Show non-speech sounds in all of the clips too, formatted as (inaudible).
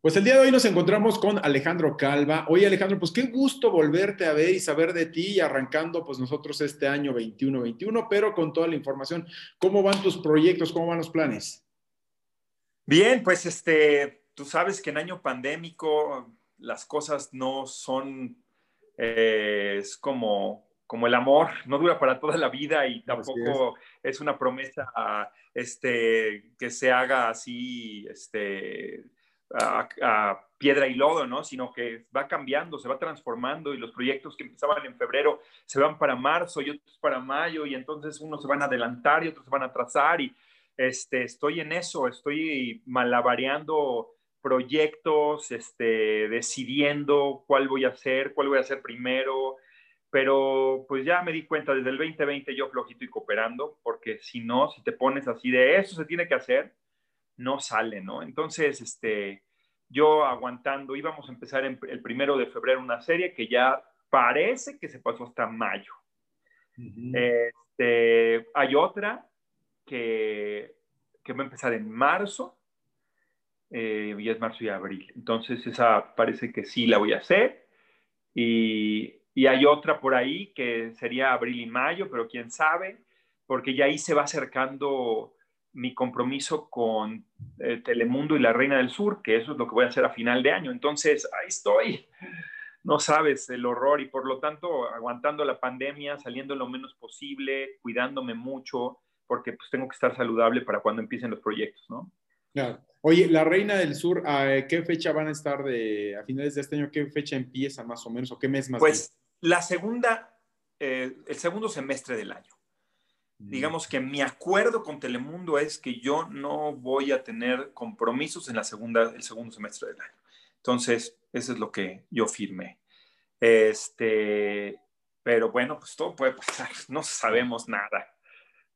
Pues el día de hoy nos encontramos con Alejandro Calva. Oye Alejandro, pues qué gusto volverte a ver y saber de ti y arrancando pues nosotros este año 21-21, pero con toda la información. ¿Cómo van tus proyectos? ¿Cómo van los planes? Bien, pues este, tú sabes que en año pandémico las cosas no son, eh, es como, como el amor, no dura para toda la vida y tampoco es. es. una promesa este, que se haga así, este, a, piedra y lodo, ¿no? Sino que va cambiando, se va transformando y los proyectos que empezaban en febrero se van para marzo y otros para mayo y entonces unos se van a adelantar y otros se van a atrasar y este, estoy en eso, estoy malabareando proyectos, este, decidiendo cuál voy a hacer, cuál voy a hacer primero, pero pues ya me di cuenta desde el 2020 yo flojito y cooperando, porque si no, si te pones así de eso se tiene que hacer, no sale, ¿no? Entonces, este, yo aguantando, íbamos a empezar el primero de febrero una serie que ya parece que se pasó hasta mayo. este, hay otra que, que, va a empezar en marzo, eh, y es marzo y abril. Entonces, esa parece que sí la voy a hacer. Y, y hay otra por ahí que sería abril y mayo, pero quién sabe, porque ya ahí se va acercando mi compromiso con eh, Telemundo y la Reina del Sur, que eso es lo que voy a hacer a final de año. Entonces, ahí estoy. No sabes el horror y por lo tanto aguantando la pandemia, saliendo lo menos posible, cuidándome mucho, porque pues tengo que estar saludable para cuando empiecen los proyectos, ¿no? Claro. Oye, la Reina del Sur, ¿a qué fecha van a estar de, a finales de este año? ¿Qué fecha empieza más o menos o qué mes más? Pues la segunda, eh, el segundo semestre del año. Digamos que mi acuerdo con Telemundo es que yo no voy a tener compromisos en la segunda, el segundo semestre del año. Entonces, eso es lo que yo firmé. Este, pero bueno, pues todo puede pasar, (laughs) no sabemos nada.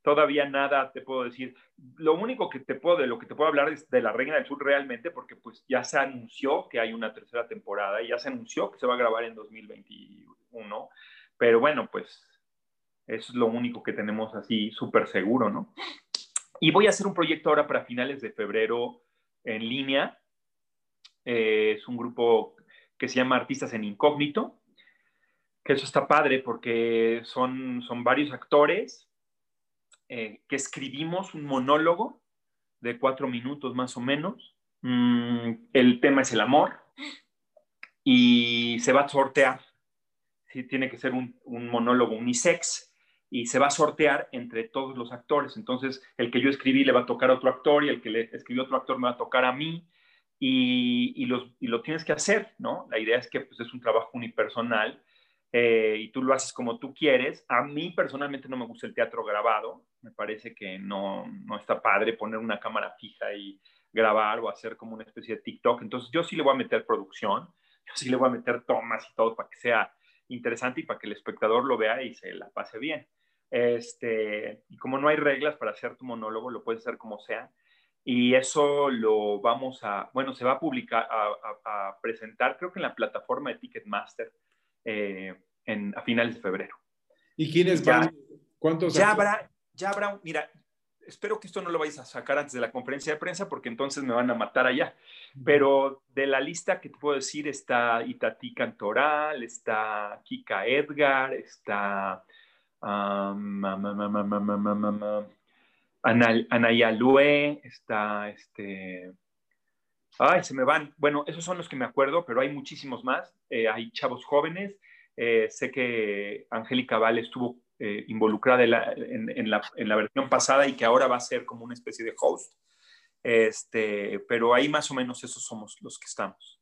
Todavía nada te puedo decir. Lo único que te puedo, de lo que te puedo hablar es de la Reina del Sur realmente, porque pues ya se anunció que hay una tercera temporada y ya se anunció que se va a grabar en 2021. Pero bueno, pues eso es lo único que tenemos así súper seguro, ¿no? Y voy a hacer un proyecto ahora para finales de febrero en línea. Eh, es un grupo que se llama Artistas en Incógnito, que eso está padre porque son, son varios actores eh, que escribimos un monólogo de cuatro minutos más o menos. Mm, el tema es el amor y se va a sortear. Sí, tiene que ser un, un monólogo unisex y se va a sortear entre todos los actores. Entonces, el que yo escribí le va a tocar a otro actor y el que le escribió otro actor me va a tocar a mí y, los, y lo tienes que hacer, ¿no? La idea es que pues, es un trabajo unipersonal eh, y tú lo haces como tú quieres. A mí personalmente no me gusta el teatro grabado, me parece que no, no está padre poner una cámara fija y grabar o hacer como una especie de TikTok. Entonces, yo sí le voy a meter producción, yo sí le voy a meter tomas y todo para que sea interesante y para que el espectador lo vea y se la pase bien. Este, y como no hay reglas para hacer tu monólogo, lo puedes hacer como sea. Y eso lo vamos a, bueno, se va a publicar, a, presentar, creo que en la plataforma de Ticketmaster eh, en, a finales de febrero. ¿Y quiénes van? ¿Cuántos? Ya habrá, ya habrá, mira, espero que esto no lo vayas a sacar antes de la conferencia de prensa porque entonces me van a matar allá. Pero de la lista que te puedo decir está Itatí Cantoral, está Kika Edgar, está Anaya Lue, está este... Ay, se me van. Bueno, esos son los que me acuerdo, pero hay muchísimos más. Eh, hay chavos jóvenes. Eh, sé que Angélica Val estuvo eh, involucrada en la, en, la, versión pasada y que ahora va a ser como una especie de host. Este, pero ahí más o menos esos somos los que estamos.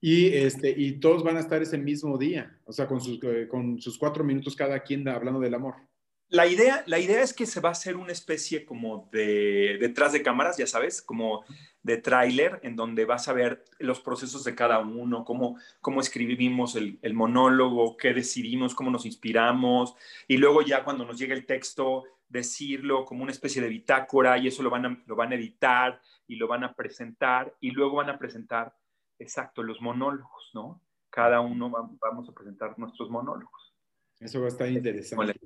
Y, este, y todos van a estar ese mismo día, o sea, con sus, eh, con sus cuatro minutos cada quien hablando del amor. La idea, la idea es que se va a hacer una especie como de detrás de cámaras, ya sabes, como de tráiler, en donde vas a ver los procesos de cada uno, cómo, cómo escribimos el, monólogo, qué decidimos, cómo nos inspiramos, y luego ya cuando nos llega el texto, decirlo como una especie de bitácora, y eso lo van a, lo van a editar y lo van a presentar, y luego van a presentar exacto, los monólogos, ¿no? Cada uno vamos a presentar nuestros monólogos. Eso va a estar interesante.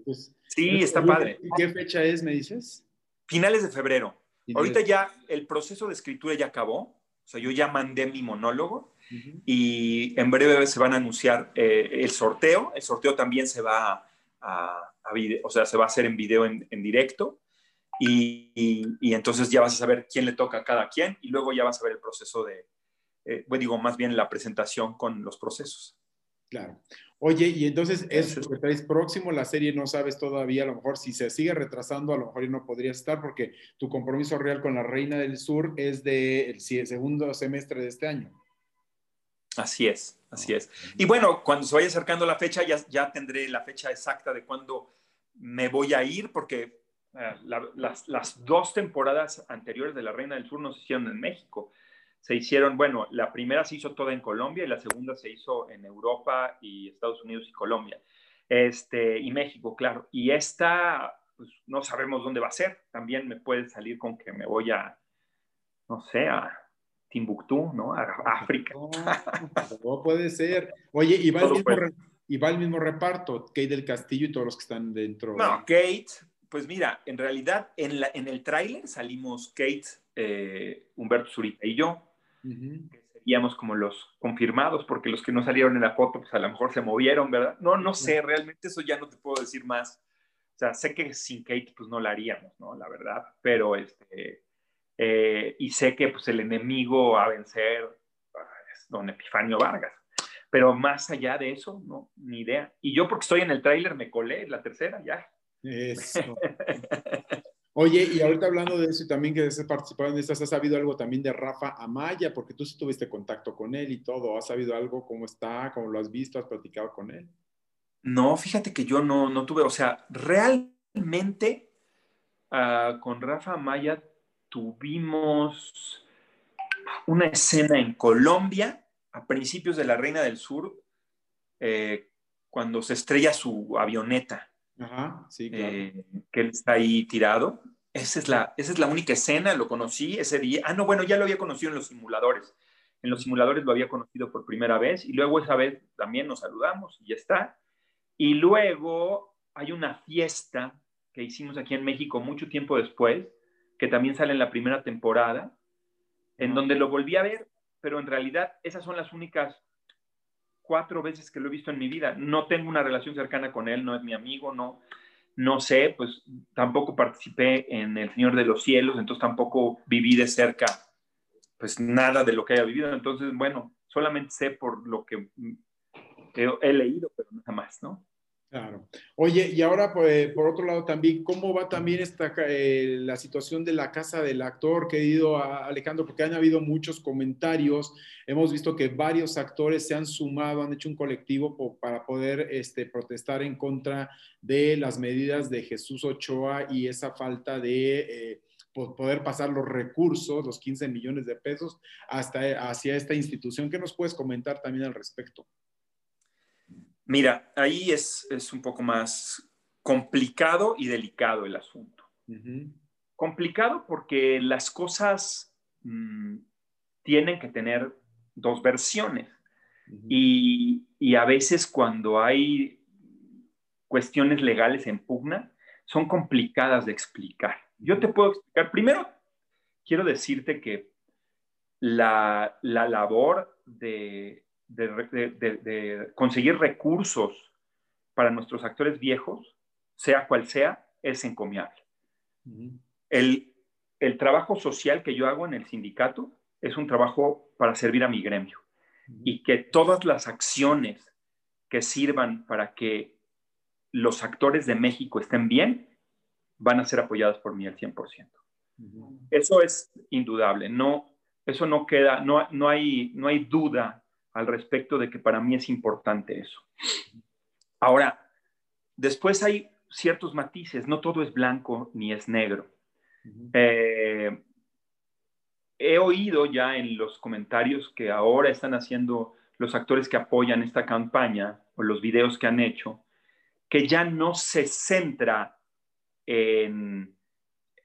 sí, está padre. ¿Qué fecha es, me dices? Finales de febrero. Ahorita ya el proceso de escritura ya acabó. O sea, yo ya mandé mi monólogo y en breve se van a anunciar eh, el sorteo. El sorteo también se va a, video, o sea, se va a hacer en video en, directo. Y, y, entonces ya vas a saber quién le toca a cada quien y luego ya vas a ver el proceso de, eh, bueno, digo, más bien la presentación con los procesos. Claro. Oye, y entonces es que próximo, la serie no sabes todavía, a lo mejor si se sigue retrasando, a lo mejor ya no podría estar porque tu compromiso real con la Reina del Sur es del segundo semestre de este año. Así es, así es. Y bueno, cuando se vaya acercando la fecha, ya, ya tendré la fecha exacta de cuándo me voy a ir, porque eh, las, las, dos temporadas anteriores de La Reina del Sur no se hicieron en México se hicieron, bueno, la primera se hizo toda en Colombia y la segunda se hizo en Europa y Estados Unidos y Colombia. Este, y México, claro. Y esta, pues no sabemos dónde va a ser. También me puede salir con que me voy a, no sé, a Timbuktu, ¿no? A África. (laughs) No, puede ser. Oye, y va, el mismo, y va el mismo reparto, Kate del Castillo y todos los que están dentro. No, Kate, pues mira, en realidad en, la, en el tráiler salimos Kate, eh, Humberto Zurita y yo que seríamos como los confirmados, porque los que no salieron en la foto, pues a lo mejor se movieron, ¿verdad? No, no sé, realmente eso ya no te puedo decir más. O sea, sé que sin Kate, pues no la haríamos, ¿no? La verdad, pero este, eh, y sé que pues el enemigo a vencer es don Epifanio Vargas. Pero más allá de eso, no, ni idea. Y yo porque estoy en el tráiler me colé, la tercera, ya. Eso. (laughs) Oye, y ahorita hablando de eso y también que has participado en estas, ¿has sabido algo también de Rafa Amaya? Porque tú sí tuviste contacto con él y todo. ¿Has sabido algo? ¿Cómo está? ¿Cómo lo has visto? ¿Has platicado con él? No, fíjate que yo no, no tuve, o sea, realmente uh, con Rafa Amaya tuvimos una escena en Colombia a principios de la Reina del Sur, eh, cuando se estrella su avioneta. Ajá, sí, eh, que él está ahí tirado. Esa es, la, esa es la única escena, lo conocí ese día. Ah, no, bueno, ya lo había conocido en los simuladores. En los simuladores lo había conocido por primera vez y luego esa vez también nos saludamos y ya está. Y luego hay una fiesta que hicimos aquí en México mucho tiempo después, que también sale en la primera temporada, en donde lo volví a ver, pero en realidad esas son las únicas cuatro veces que lo he visto en mi vida. No tengo una relación cercana con él, no es mi amigo, no, no sé, pues tampoco participé en El Señor de los Cielos, entonces tampoco viví de cerca, pues nada de lo que haya vivido. Entonces, bueno, solamente sé por lo que he, leído, pero nada más, ¿no? Claro. Oye, y ahora pues, por otro lado también, ¿cómo va también esta, eh, la situación de la casa del actor, querido Alejandro? Porque han habido muchos comentarios, hemos visto que varios actores se han sumado, han hecho un colectivo para poder este, protestar en contra de las medidas de Jesús Ochoa y esa falta de... Eh, poder pasar los recursos, los 15 millones de pesos, hasta hacia esta institución. ¿Qué nos puedes comentar también al respecto? Mira, ahí es, un poco más complicado y delicado el asunto. Complicado porque las cosas mm, tienen que tener dos versiones. y, a veces cuando hay cuestiones legales en pugna, son complicadas de explicar. Yo te puedo explicar. Primero, quiero decirte que la labor de, de, conseguir recursos para nuestros actores viejos, sea cual sea, es encomiable. el, el, trabajo social que yo hago en el sindicato es un trabajo para servir a mi gremio y que todas las acciones que sirvan para que los actores de México estén bien van a ser apoyadas por mí al 100%. Eso es indudable, no, eso no queda, no, no, hay, no hay duda al respecto de que para mí es importante eso. Ahora, después hay ciertos matices, no todo es blanco ni es negro. Eh, he oído ya en los comentarios que ahora están haciendo los actores que apoyan esta campaña o los videos que han hecho, que ya no se centra en,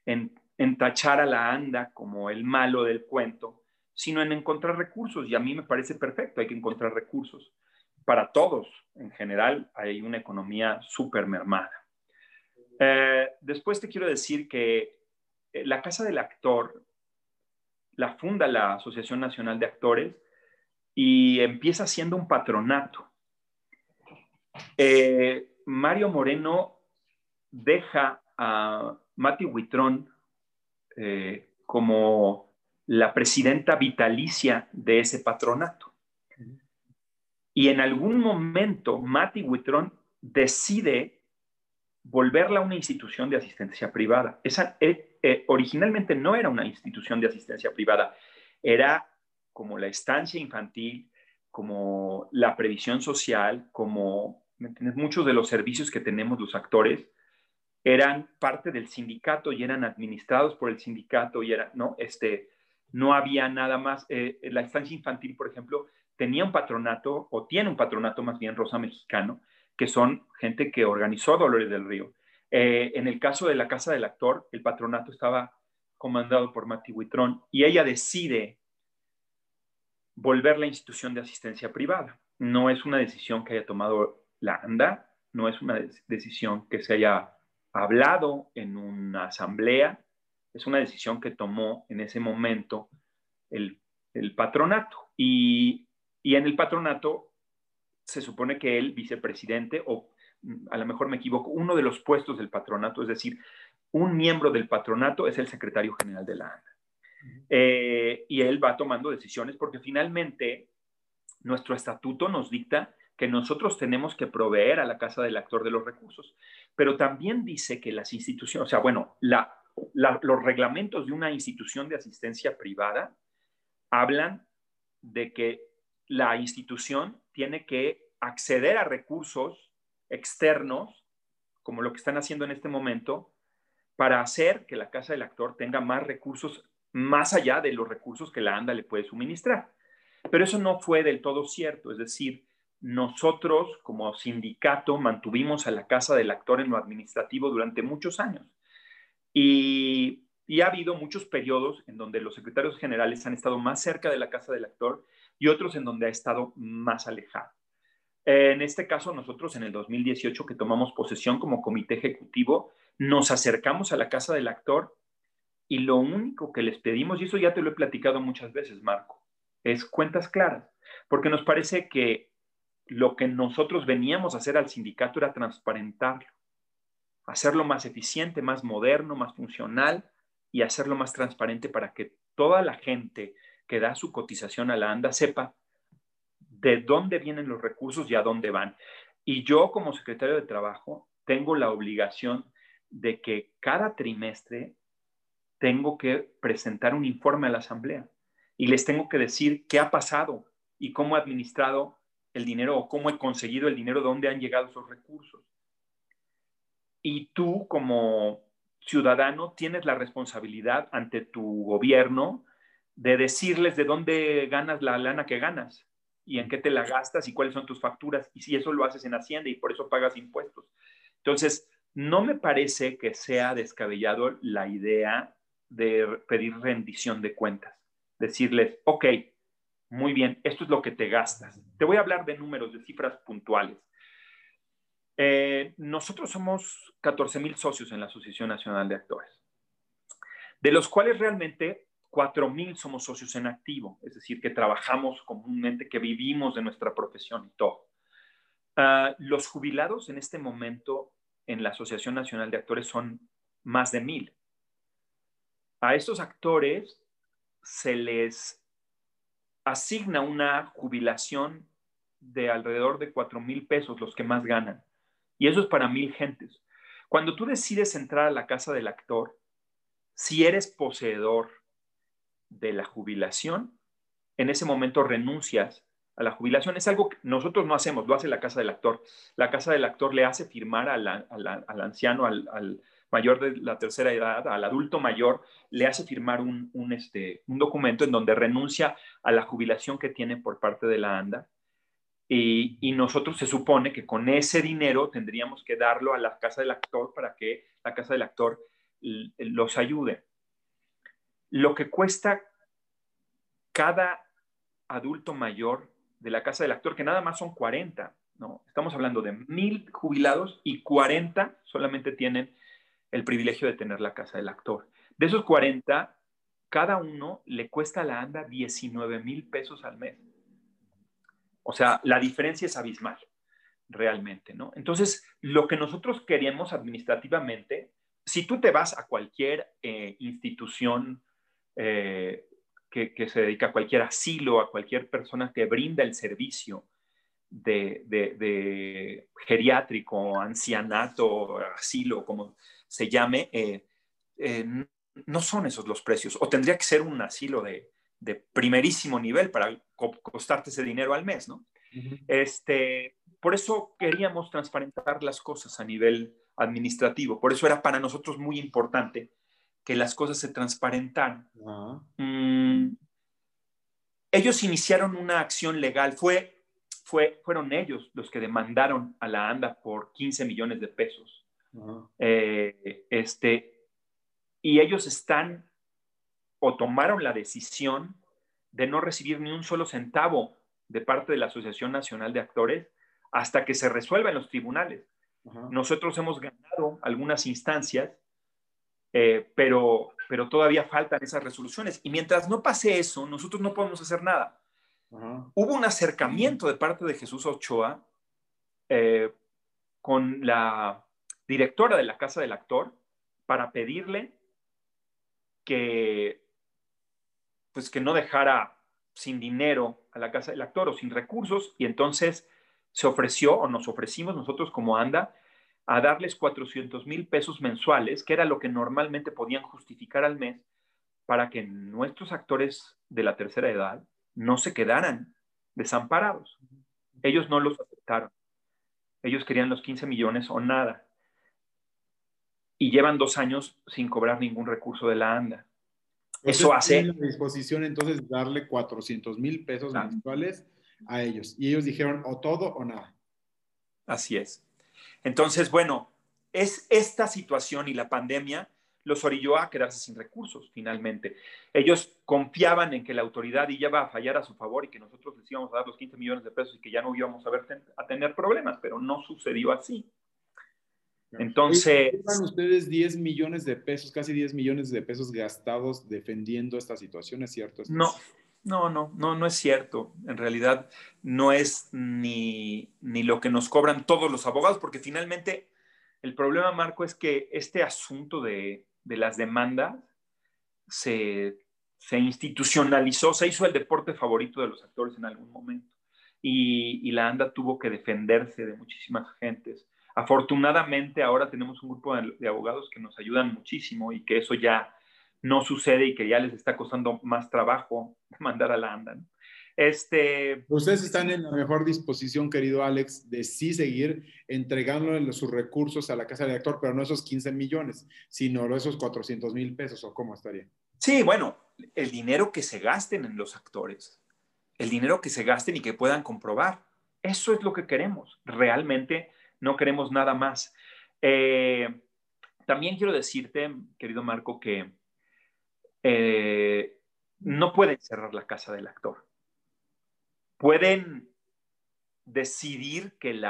en tachar a la anda como el malo del cuento, sino en encontrar recursos. Y a mí me parece perfecto, hay que encontrar recursos. Para todos, en general, hay una economía súper mermada. Eh, después te quiero decir que eh, la casa del actor, la funda la Asociación Nacional de Actores y empieza siendo un patronato. Eh, Mario Moreno deja a Mati Huitrón como la presidenta vitalicia de ese patronato. Y en algún momento Mati Huitrón decide volverla una institución de asistencia privada. Esa eh, eh, originalmente no era una institución de asistencia privada, era como la estancia infantil, como la previsión social, como muchos de los servicios que tenemos los actores eran parte del sindicato y eran administrados por el sindicato y era, ¿no? Este, no había nada más. Eh, la estancia infantil, por ejemplo, tenía un patronato, o tiene un patronato más bien rosa mexicano, que son gente que organizó Dolores del Río. Eh, en el caso de la Casa del Actor, el patronato estaba comandado por Mati Huitrón y ella decide volver la institución de asistencia privada. No es una decisión que haya tomado la ANDA, no es una decisión que se haya hablado en una asamblea, es una decisión que tomó en ese momento el, patronato. Y, y, en el patronato se supone que el vicepresidente, o a lo mejor me equivoco, uno de los puestos del patronato, es decir, un miembro del patronato es el secretario general de la ANA. Eh, y él va tomando decisiones porque finalmente nuestro estatuto nos dicta que nosotros tenemos que proveer a la casa del actor de los recursos, pero también dice que las instituciones, o sea, bueno, los reglamentos de una institución de asistencia privada hablan de que la institución tiene que acceder a recursos externos, como lo que están haciendo en este momento, para hacer que la casa del actor tenga más recursos más allá de los recursos que la ANDA le puede suministrar. Pero eso no fue del todo cierto, es decir, nosotros como sindicato mantuvimos a la Casa del Actor en lo administrativo durante muchos años. Y, ha habido muchos periodos en donde los secretarios generales han estado más cerca de la Casa del Actor y otros en donde ha estado más alejado. En este caso, nosotros en el 2018 que tomamos posesión como comité ejecutivo, nos acercamos a la Casa del Actor y lo único que les pedimos, y eso ya te lo he platicado muchas veces, Marco, es cuentas claras, porque nos parece que lo que nosotros veníamos a hacer al sindicato era transparentarlo, hacerlo más eficiente, más moderno, más funcional y hacerlo más transparente para que toda la gente que da su cotización a la ANDA sepa de dónde vienen los recursos y a dónde van. Y yo como secretario de Trabajo tengo la obligación de que cada trimestre tengo que presentar un informe a la Asamblea y les tengo que decir qué ha pasado y cómo he administrado el dinero o cómo he conseguido el dinero, dónde han llegado esos recursos. Y tú como ciudadano tienes la responsabilidad ante tu gobierno de decirles de dónde ganas la lana que ganas y en qué te la gastas y cuáles son tus facturas y si eso lo haces en Hacienda y por eso pagas impuestos. Entonces, no me parece que sea descabellado la idea de pedir rendición de cuentas. Decirles, ok, muy bien, esto es lo que te gastas. Te voy a hablar de números, de cifras puntuales. Eh, nosotros somos 14 mil socios en la Asociación Nacional de Actores, de los cuales realmente 4 mil somos socios en activo, es decir, que trabajamos comúnmente, que vivimos de nuestra profesión y todo. Ah, los jubilados en este momento en la Asociación Nacional de Actores son más de mil. A estos actores se les asigna una jubilación de alrededor de 4 mil pesos, los que más ganan. Y eso es para mil gentes. Cuando tú decides entrar a la casa del actor, si eres poseedor de la jubilación, en ese momento renuncias a la jubilación. Es algo que nosotros no hacemos, lo hace la casa del actor. La casa del actor le hace firmar al, anciano, al, mayor de la tercera edad, al adulto mayor, le hace firmar un, este, un documento en donde renuncia a la jubilación que tiene por parte de la ANDA. Y, nosotros se supone que con ese dinero tendríamos que darlo a la casa del actor para que la casa del actor los ayude. Lo que cuesta cada adulto mayor de la casa del actor, que nada más son 40, ¿no? Estamos hablando de mil jubilados y 40 solamente tienen el privilegio de tener la casa del actor. De esos 40, cada uno le cuesta a la ANDA 19 mil pesos al mes. O sea, la diferencia es abismal, realmente, ¿no? Entonces, lo que nosotros queremos administrativamente, si tú te vas a cualquier eh, institución eh, que, se dedica a cualquier asilo, a cualquier persona que brinda el servicio de, geriátrico, ancianato, asilo, como se llame, eh, no son esos los precios. O tendría que ser un asilo de, de primerísimo nivel para costarte ese dinero al mes, ¿no? este, por eso queríamos transparentar las cosas a nivel administrativo. Por eso era para nosotros muy importante que las cosas se transparentaran. Mm, ellos iniciaron una acción legal. Fue, fue, fueron ellos los que demandaron a la ANDA por 15 millones de pesos. Eh, este, y ellos están o tomaron la decisión de no recibir ni un solo centavo de parte de la Asociación Nacional de Actores hasta que se resuelva en los tribunales. Nosotros hemos ganado algunas instancias, eh, pero, pero todavía faltan esas resoluciones. Y mientras no pase eso, nosotros no podemos hacer nada. Hubo un acercamiento de parte de Jesús Ochoa eh, con la directora de la Casa del Actor para pedirle que pues que no dejara sin dinero a la casa del actor o sin recursos y entonces se ofreció o nos ofrecimos nosotros como ANDA a darles 400 mil pesos mensuales, que era lo que normalmente podían justificar al mes, para que nuestros actores de la tercera edad no se quedaran desamparados. Ellos no los aceptaron. Ellos querían los 15 millones o nada. Y llevan dos años sin cobrar ningún recurso de la ANDA. Eso hace... la disposición entonces darle 400 mil pesos mensuales a ellos. Y ellos dijeron o todo o nada. Así es. Entonces, bueno, es esta situación y la pandemia los orilló a quedarse sin recursos finalmente. Ellos confiaban en que la autoridad iba a fallar a su favor y que nosotros les íbamos a dar los 15 millones de pesos y que ya no íbamos a, ver, a tener problemas, pero no sucedió así. Entonces... ¿Llevan ustedes 10 millones de pesos, casi 10 millones de pesos gastados defendiendo esta situación? ¿Es cierto? No, no, no, no, no es cierto. En realidad no es ni, ni lo que nos cobran todos los abogados, porque finalmente el problema, Marco, es que este asunto de, de las demandas se, se, institucionalizó, se hizo el deporte favorito de los actores en algún momento. Y, y la ANDA tuvo que defenderse de muchísimas gentes Afortunadamente ahora tenemos un grupo de, abogados que nos ayudan muchísimo y que eso ya no sucede y que ya les está costando más trabajo (laughs) mandar a la ANDA. Este, Ustedes están en la mejor disposición, querido Alex, de sí seguir entregando sus recursos a la casa de actor, pero no esos 15 millones, sino esos 400 mil pesos, o cómo estaría. Sí, bueno, el dinero que se gasten en los actores, el dinero que se gasten y que puedan comprobar, eso es lo que queremos. Realmente no queremos nada más. Eh, también quiero decirte, querido Marco, que eh, no pueden cerrar la casa del actor. Pueden decidir que,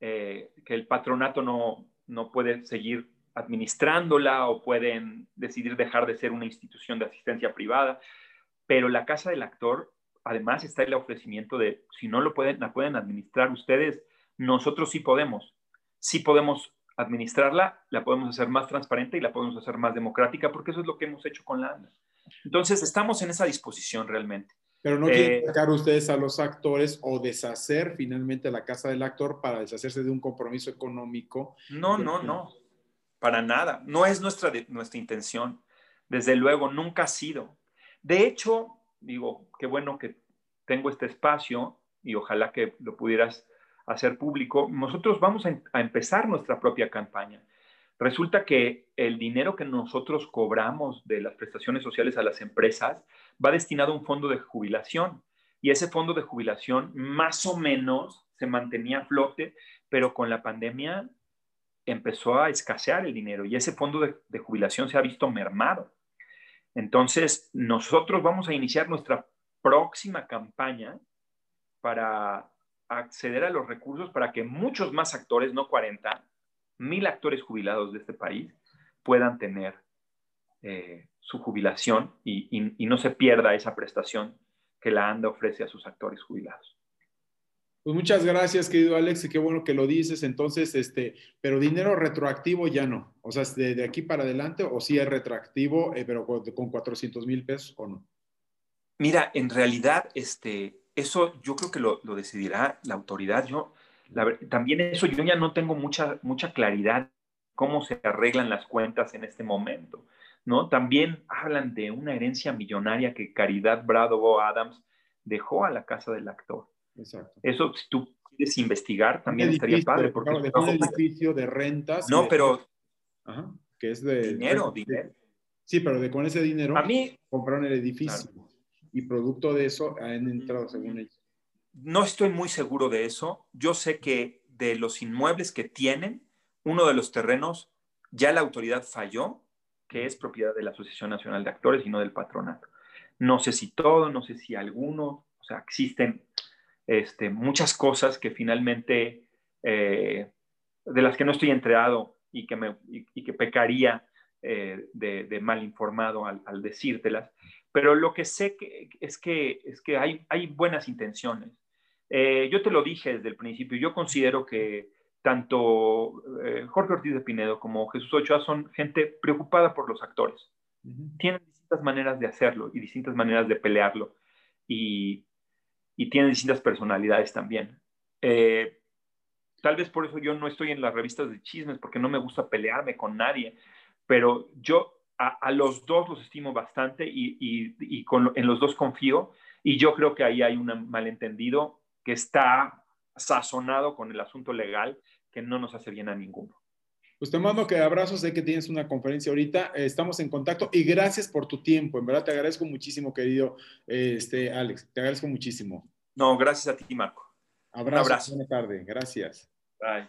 eh, que el patronato no, no puede seguir administrándola o pueden decidir dejar de ser una institución de asistencia privada, pero la casa del actor, además está el ofrecimiento de, si no lo pueden, la pueden administrar ustedes, nosotros sí podemos, sí podemos administrarla, la podemos hacer más transparente y la podemos hacer más democrática, porque eso es lo que hemos hecho con la ANDA. Entonces, estamos en esa disposición realmente. Pero no quieren eh, sacar ustedes a los actores o deshacer finalmente la casa del actor para deshacerse de un compromiso económico. No, no, no, para nada. No es nuestra, nuestra intención. Desde luego, nunca ha sido. De hecho, digo, qué bueno que tengo este espacio y ojalá que lo pudieras hacer público, nosotros vamos a, empezar nuestra propia campaña. Resulta que el dinero que nosotros cobramos de las prestaciones sociales a las empresas va destinado a un fondo de jubilación y ese fondo de jubilación más o menos se mantenía a flote, pero con la pandemia empezó a escasear el dinero y ese fondo de, de jubilación se ha visto mermado. Entonces, nosotros vamos a iniciar nuestra próxima campaña para acceder a los recursos para que muchos más actores, no 40, mil actores jubilados de este país puedan tener eh, su jubilación y, no se pierda esa prestación que la ANDA ofrece a sus actores jubilados. Pues muchas gracias, querido Alex, y qué bueno que lo dices. Entonces, este, pero dinero retroactivo ya no. O sea, de, aquí para adelante, o sí es retroactivo, eh, pero con, 400 mil pesos o no. Mira, en realidad, este, eso yo creo que lo, decidirá la autoridad. Yo, también eso, yo ya no tengo mucha, mucha claridad cómo se arreglan las cuentas en este momento. ¿no? También hablan de una herencia millonaria que Caridad Bravo Adams dejó a la casa del actor. Exacto. Eso, si tú quieres investigar, también estaría padre. Porque claro, dejó un edificio de rentas. No, pero... Ajá, que es de... Dinero, dinero. Sí, pero de, con ese dinero a mí, compraron el edificio. Y producto de eso han entrado, según ellos. No estoy muy seguro de eso. Yo sé que de los inmuebles que tienen, uno de los terrenos, ya la autoridad falló que es propiedad de la Asociación Nacional de Actores y no del patronato. No sé si todo, no sé si alguno, o sea, existen este, muchas cosas que finalmente, eh, de las que no estoy entregado y que, me, y, que pecaría eh, de, mal informado al, decírtelas, pero lo que sé es que, es que hay, hay buenas intenciones. Eh, yo te lo dije desde el principio, yo considero que tanto eh, Jorge Ortiz de Pinedo como Jesús Ochoa son gente preocupada por los actores. Tienen distintas maneras de hacerlo y distintas maneras de pelearlo y, tienen distintas personalidades también. Eh, tal vez por eso yo no estoy en las revistas de chismes porque no me gusta pelearme con nadie, pero yo a, los dos los estimo bastante y, en los dos confío y yo creo que ahí hay un malentendido que está sazonado con el asunto legal que no nos hace bien a ninguno. Pues te mando que abrazos, sé que tienes una conferencia ahorita, eh, estamos en contacto y gracias por tu tiempo, en verdad te agradezco muchísimo, querido este, Alex, te agradezco muchísimo. No, gracias a ti, Marco. Un abrazo. buena tarde, gracias. Bye.